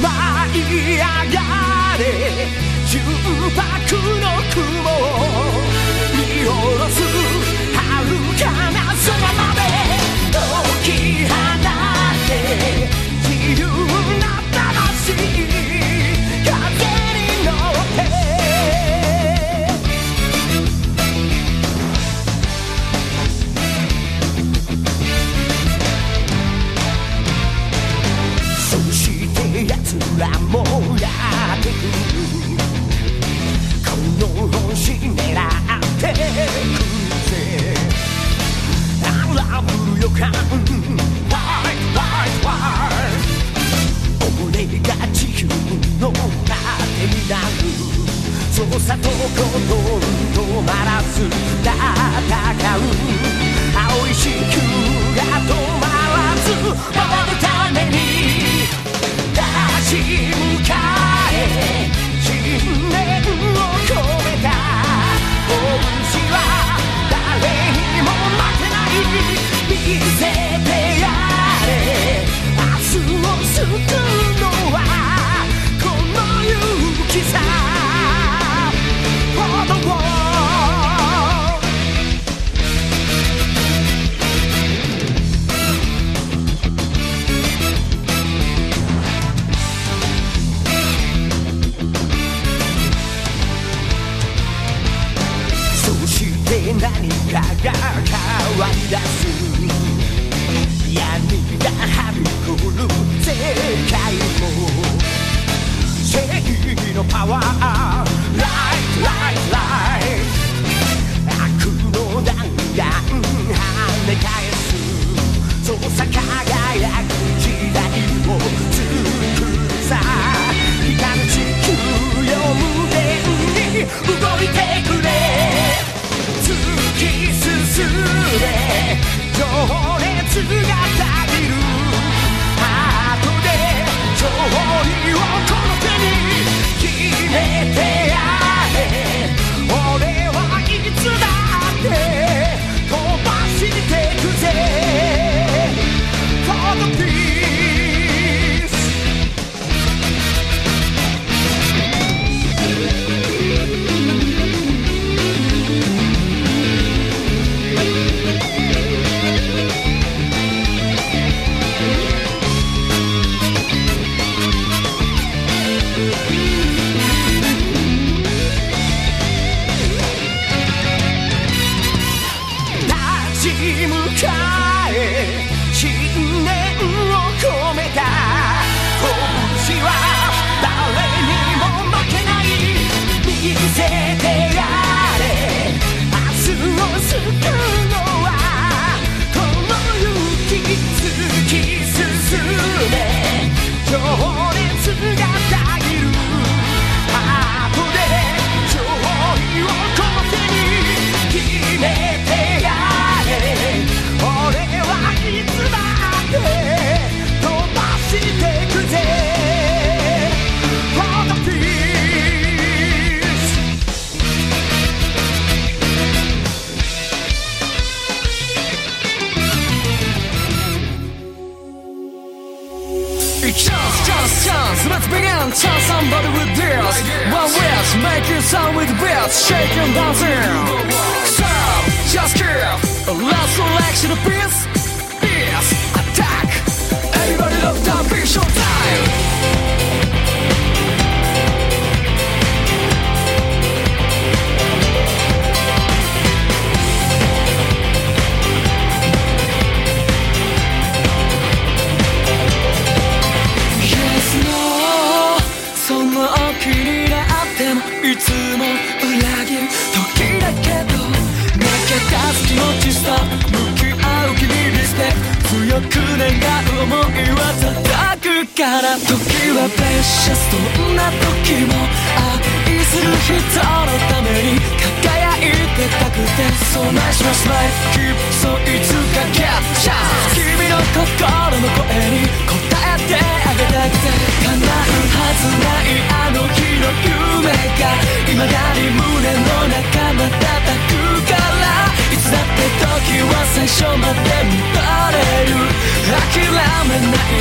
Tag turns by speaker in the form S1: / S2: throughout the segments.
S1: 舞い上がれ。純白の雲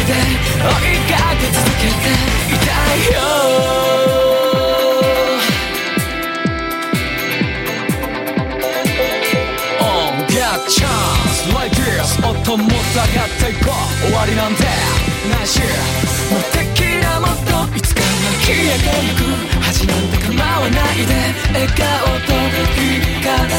S1: で追いかけ続けていたいよ。
S2: チャンス Like this 音も下がっていこう。終わりなんてないし。無敵なもっといつかは消えてゆく恥なんて構わないで。笑顔と光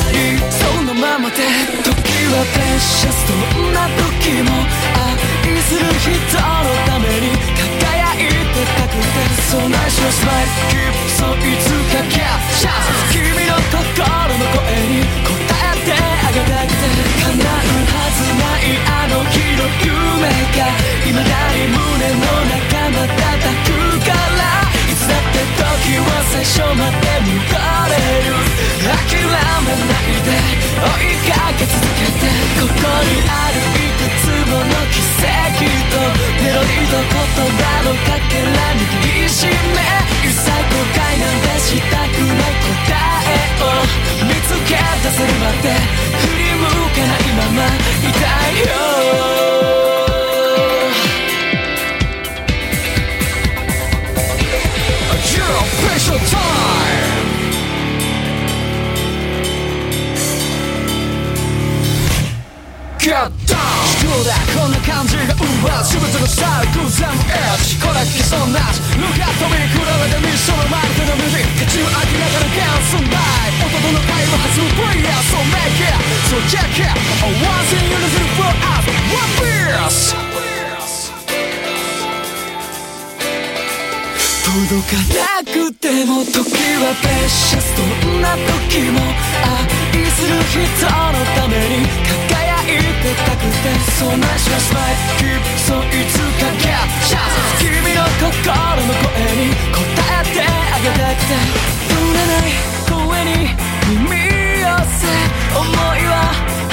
S2: そのままで。時はプレシャス。どんな時もある。愛する人のために輝いてたくてそんなしのスマイルキープそいつかキャッチャー君の心の声に応えてあげたくて叶うはずないあの日の夢が未だに胸の中またたくからいつだって時は最初まで戻れる諦めないで追いかけ続けてここにあるの奇跡とメロディーと言葉のかけら握りしめ一切後悔なんてしたくない答えを見つけ出せるまで振り向かないままいたいよだこんな感じが奪う。全ての最高全部エッジこれ消そう。なし Look at 飛び比べてミッションの前でのミュージック口を開きながらゲンスンバイ音の会話弾む Prayer So make it So check it One thing you listen for us One verse 届かなくても時はプレシャスどんな時も愛する人のために抱え輝いてたくてそんなしなスマイル Keep そい。つかキャッチャー君の心の声に応えてあげたくて触れない声に耳寄せ思いは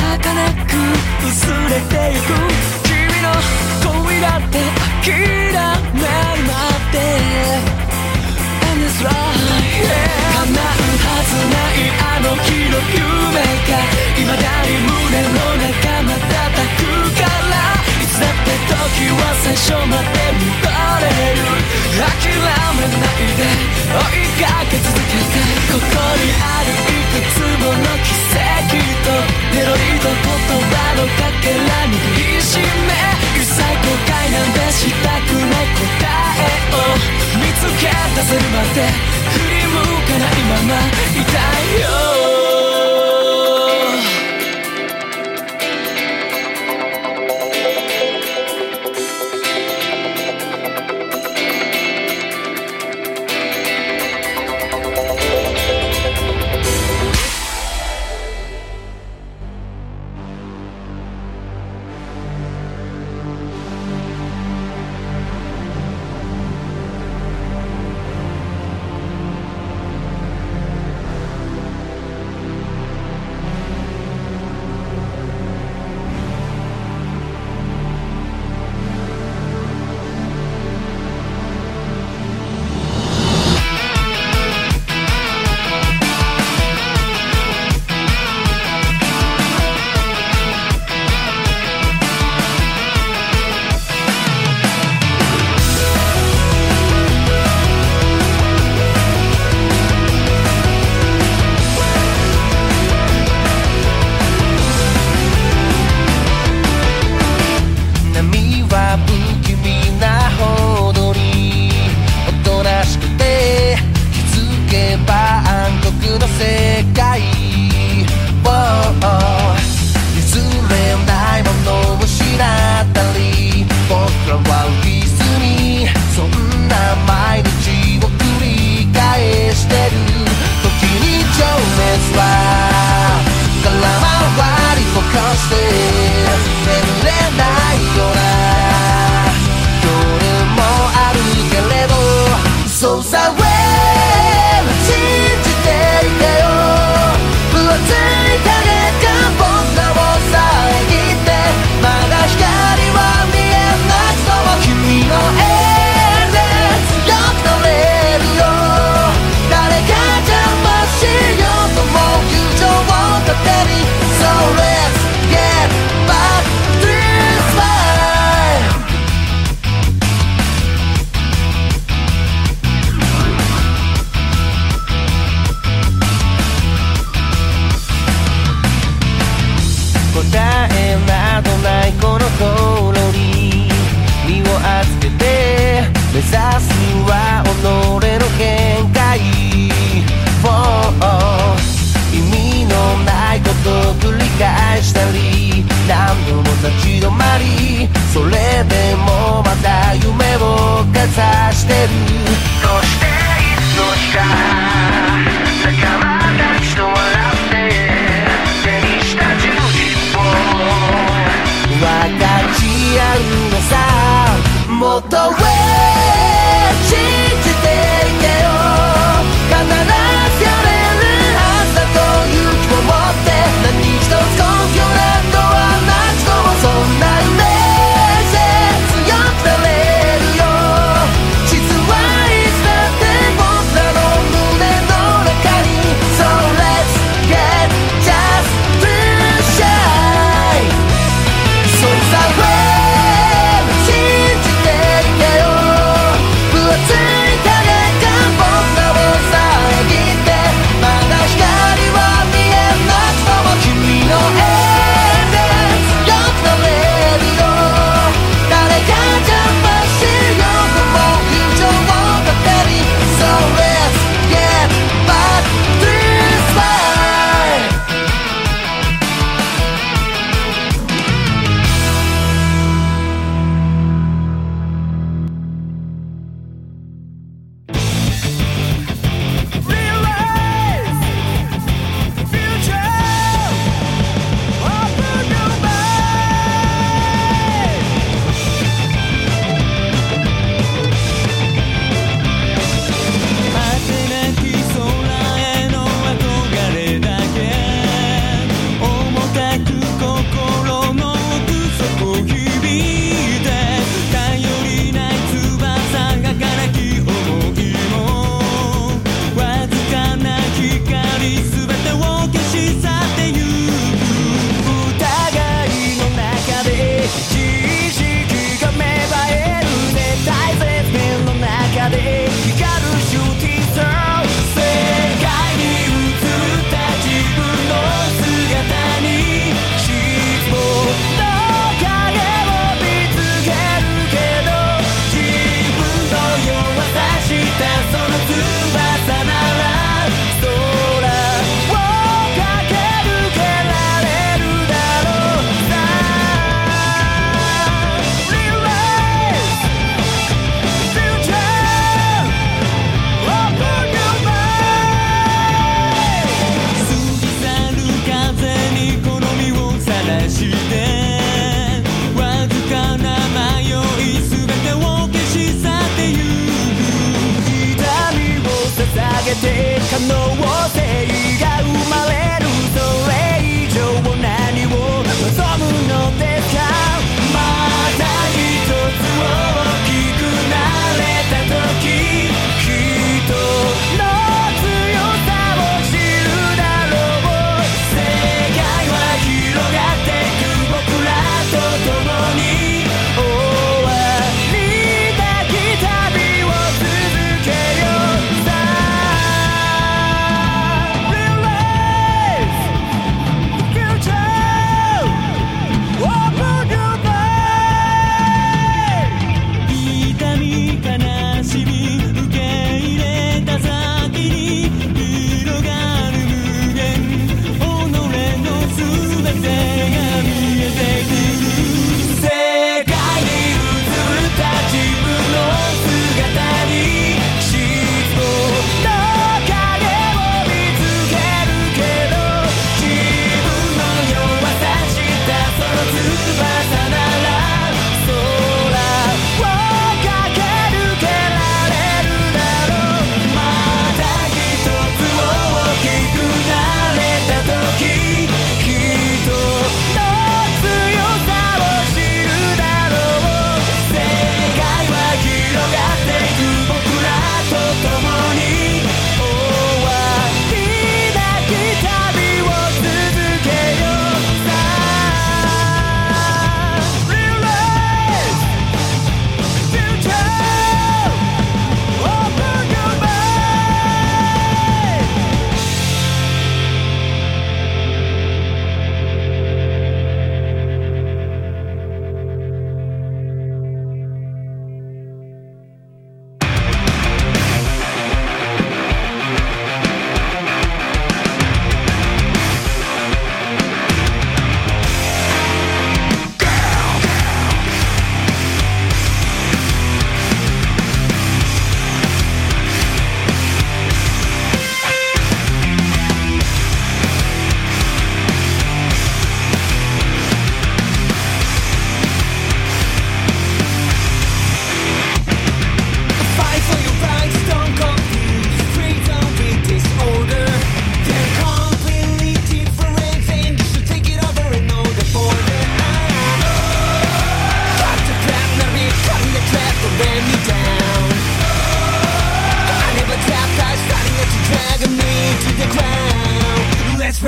S2: 儚く薄れてゆく。君の恋だって諦めるまで And it's right 叶うはずないあの日の夢が未だに胸の中ま叩くからいつだって時は最初
S1: まで戻れる諦めないで追いかけ続けてここにあるいくつもの奇跡とメロリィと言葉のかけらに握りしめ一い後悔なんてし
S3: たくない答えを見つけ出せるまで動かないままいたいよ。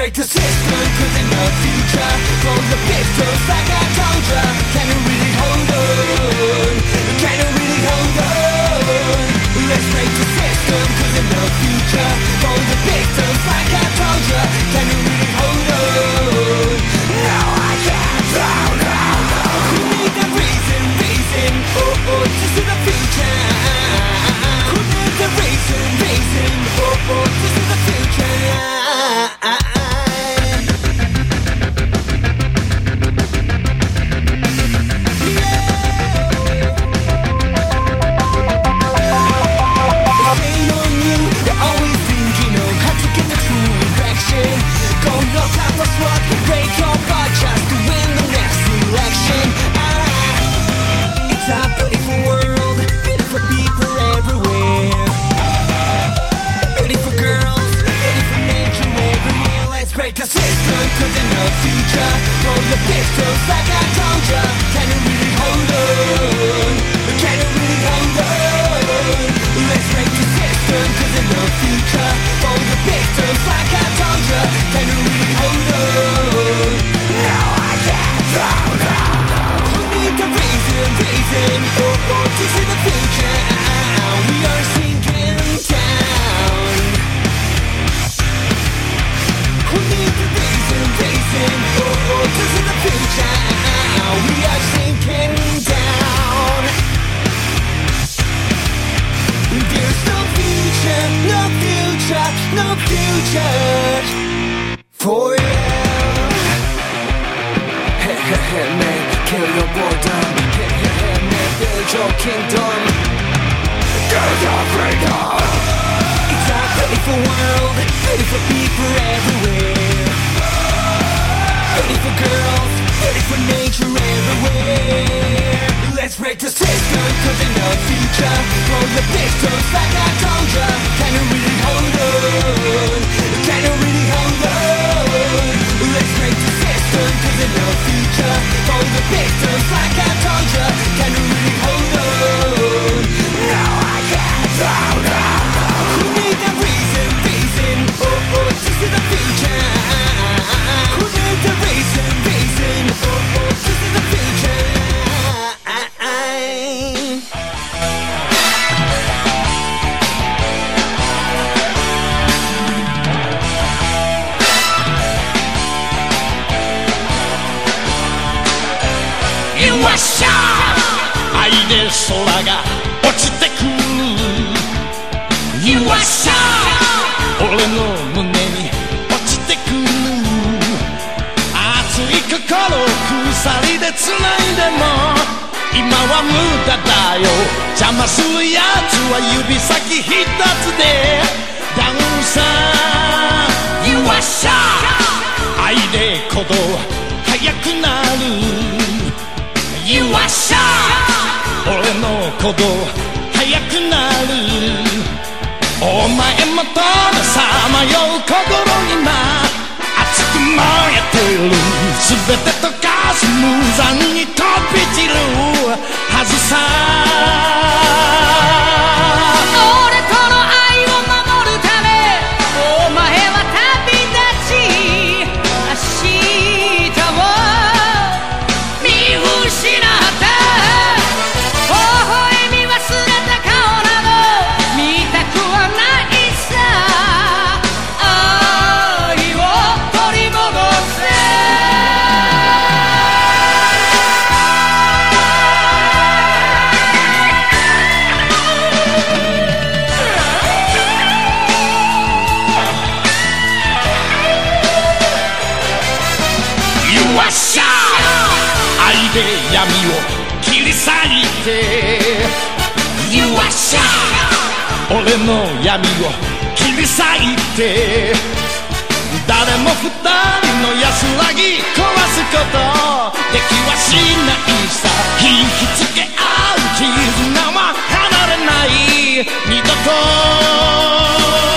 S3: Break the system Cause in the future. Blow the pistols like I told ya. Can you really hold on? Can you really hold on? Let's break the system Cause in the future. Blow the pistols like I told ya. Can you really hold on? No, I can't hold on We need a reason, reason. Oh, oh, to see the future your kingdom Build your freedom it's a beautiful world, beautiful people everywhere. Beautiful girls, beautiful nature everywhere. Let's break the system, cause in the future, throw the pistols like I told ya. Can you really hold on? pictures like I told you Can you really hold on?
S4: が落ちてくる You are shy 俺の胸に落ちてくる熱い心を鎖で繋いでも今は無駄だよ邪魔するやつは指先一つでダウンさ You are shy 愛で鼓動速くなる You are shy 俺の鼓動速くなるお前もたださまよう心今熱く燃えてる全て溶かす無残に飛び散るはずさぎ壊すことできはしないさ。引きつけ合う絆は離れない。二度と。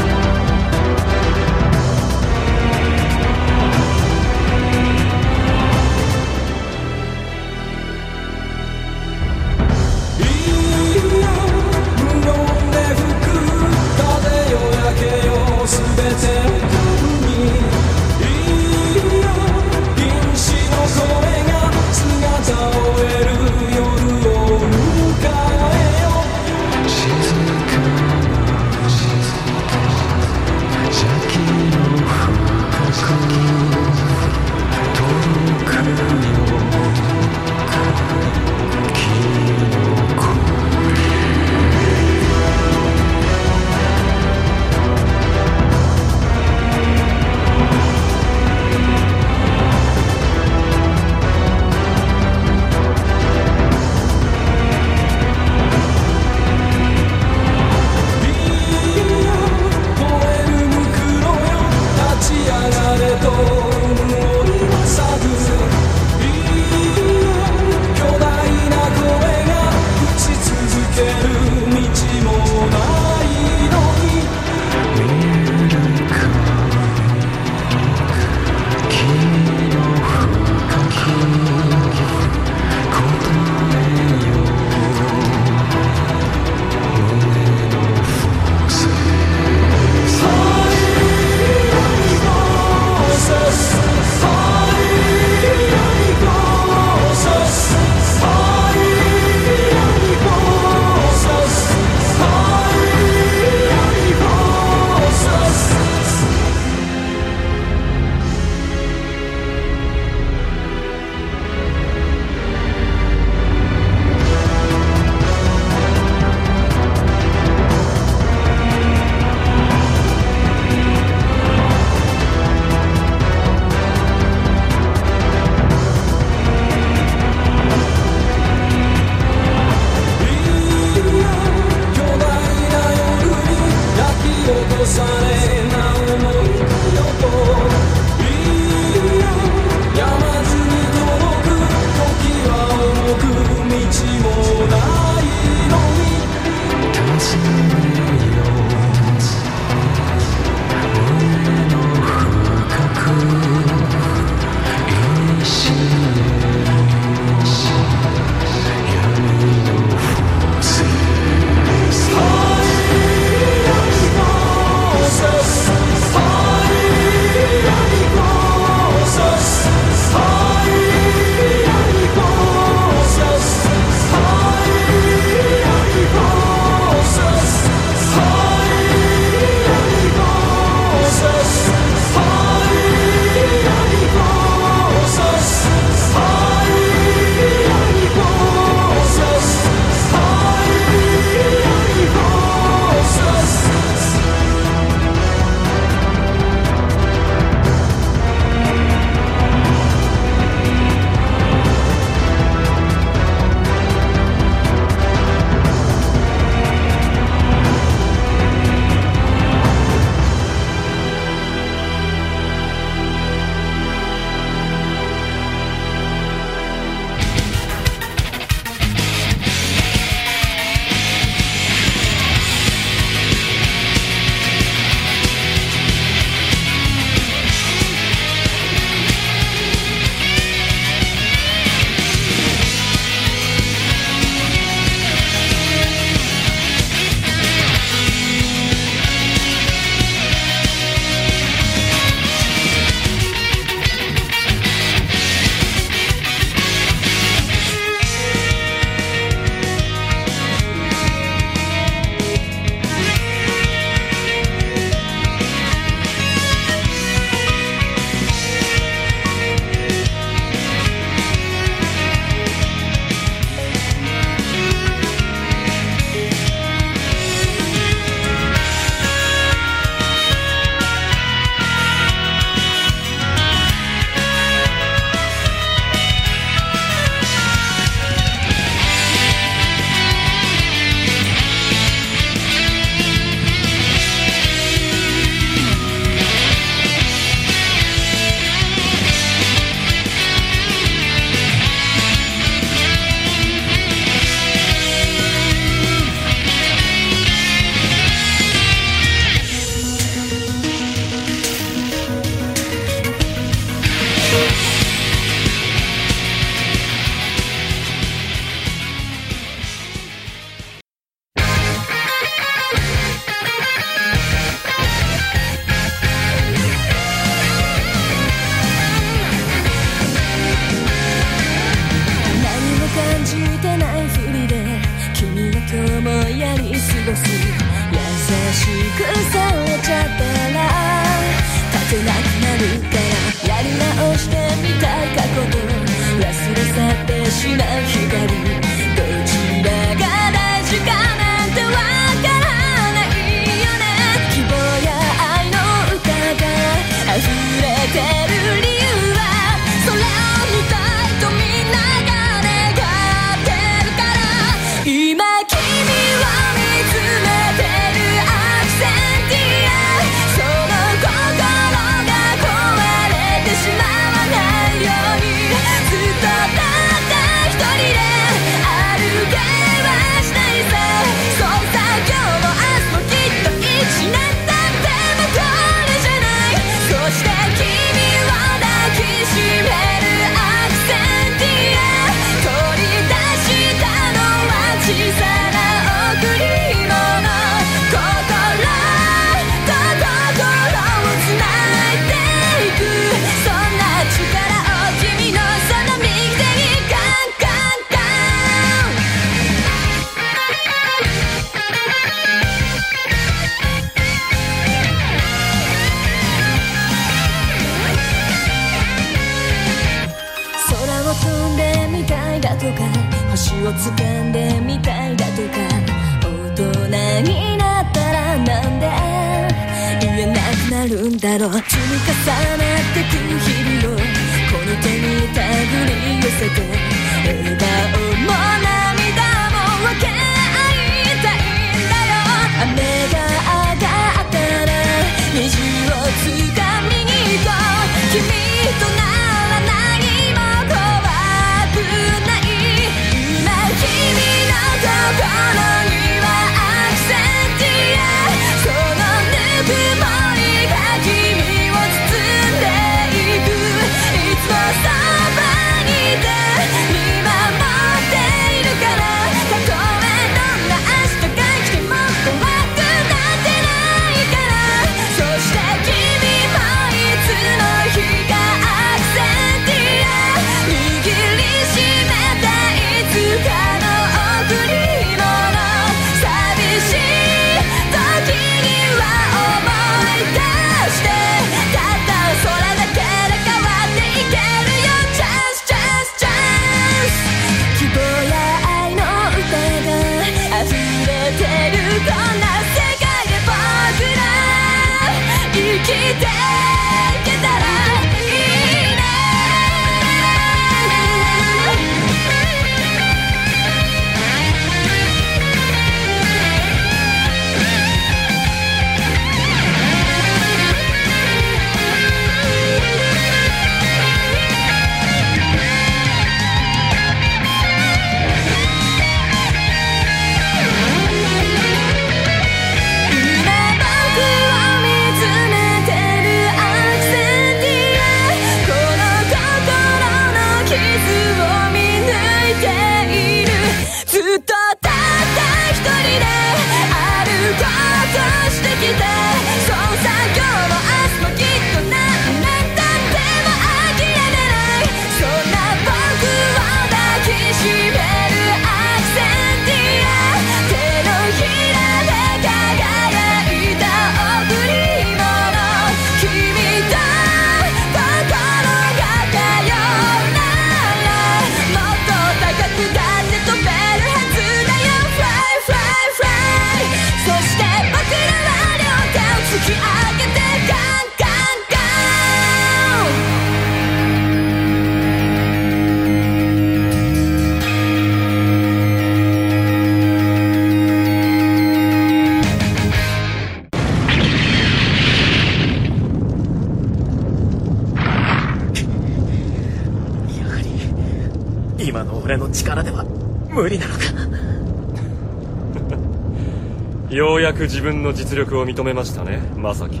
S5: 自分の実力を認めましたねまさき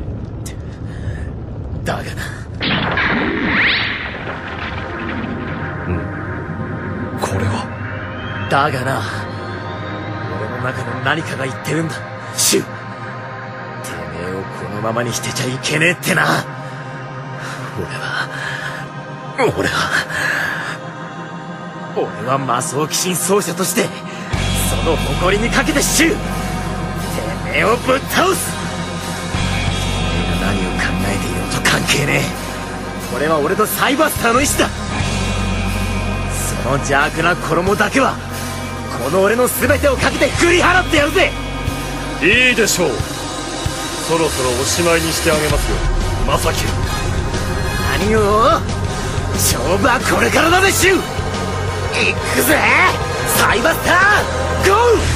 S1: だが。なうん。
S5: これは？
S1: だがな。俺の中の何かが言ってるんだ。シュてめえをこのままにしてちゃいけねえってな。俺は。俺は。俺は魔装鬼神奏者としてその誇りにかけてシュウてめえをぶっ倒す。俺が何を考えていようと関係ねえ。これは俺とサイバスターの意志だ。その邪悪な衣だけはこの俺の全てをかけて振り払ってやるぜ。
S5: いいでしょう。そろそろおしまいにしてあげますよ。まさき
S1: 何を？勝負はこれからだぜシュウ行くぜサイバスター。ゴー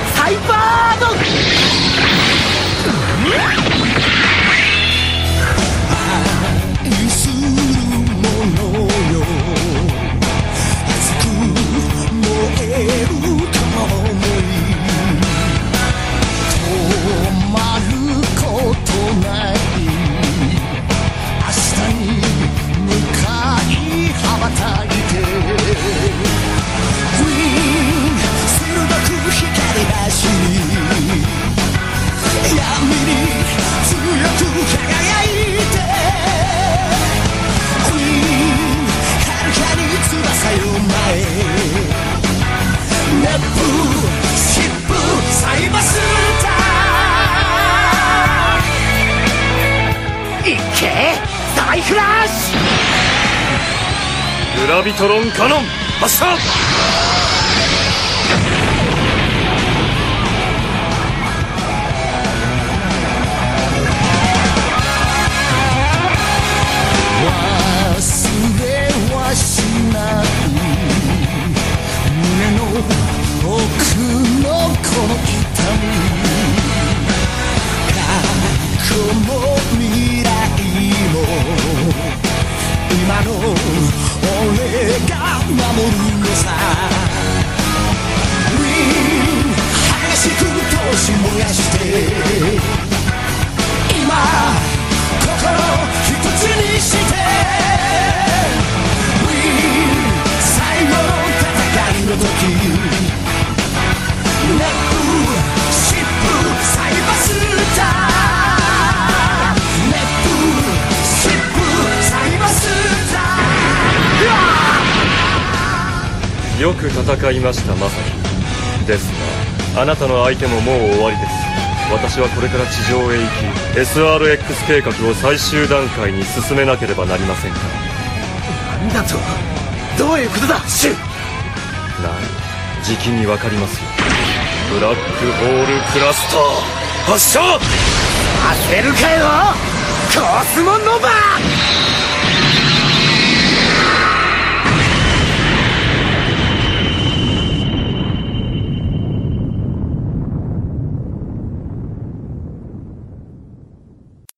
S6: ハイパー
S1: ドラ
S5: ビトロンカノン発射いましたまさきですがあなたの相手ももう終わりです。私はこれから地上へ行き SRX 計画を最終段階に進めなければなりませんか。ら
S1: なんだと。どういうことだ。シュウ
S5: 何じきにわかりますよ。ブラックホールクラスター発射。
S1: 焦るかよ。コスモノバ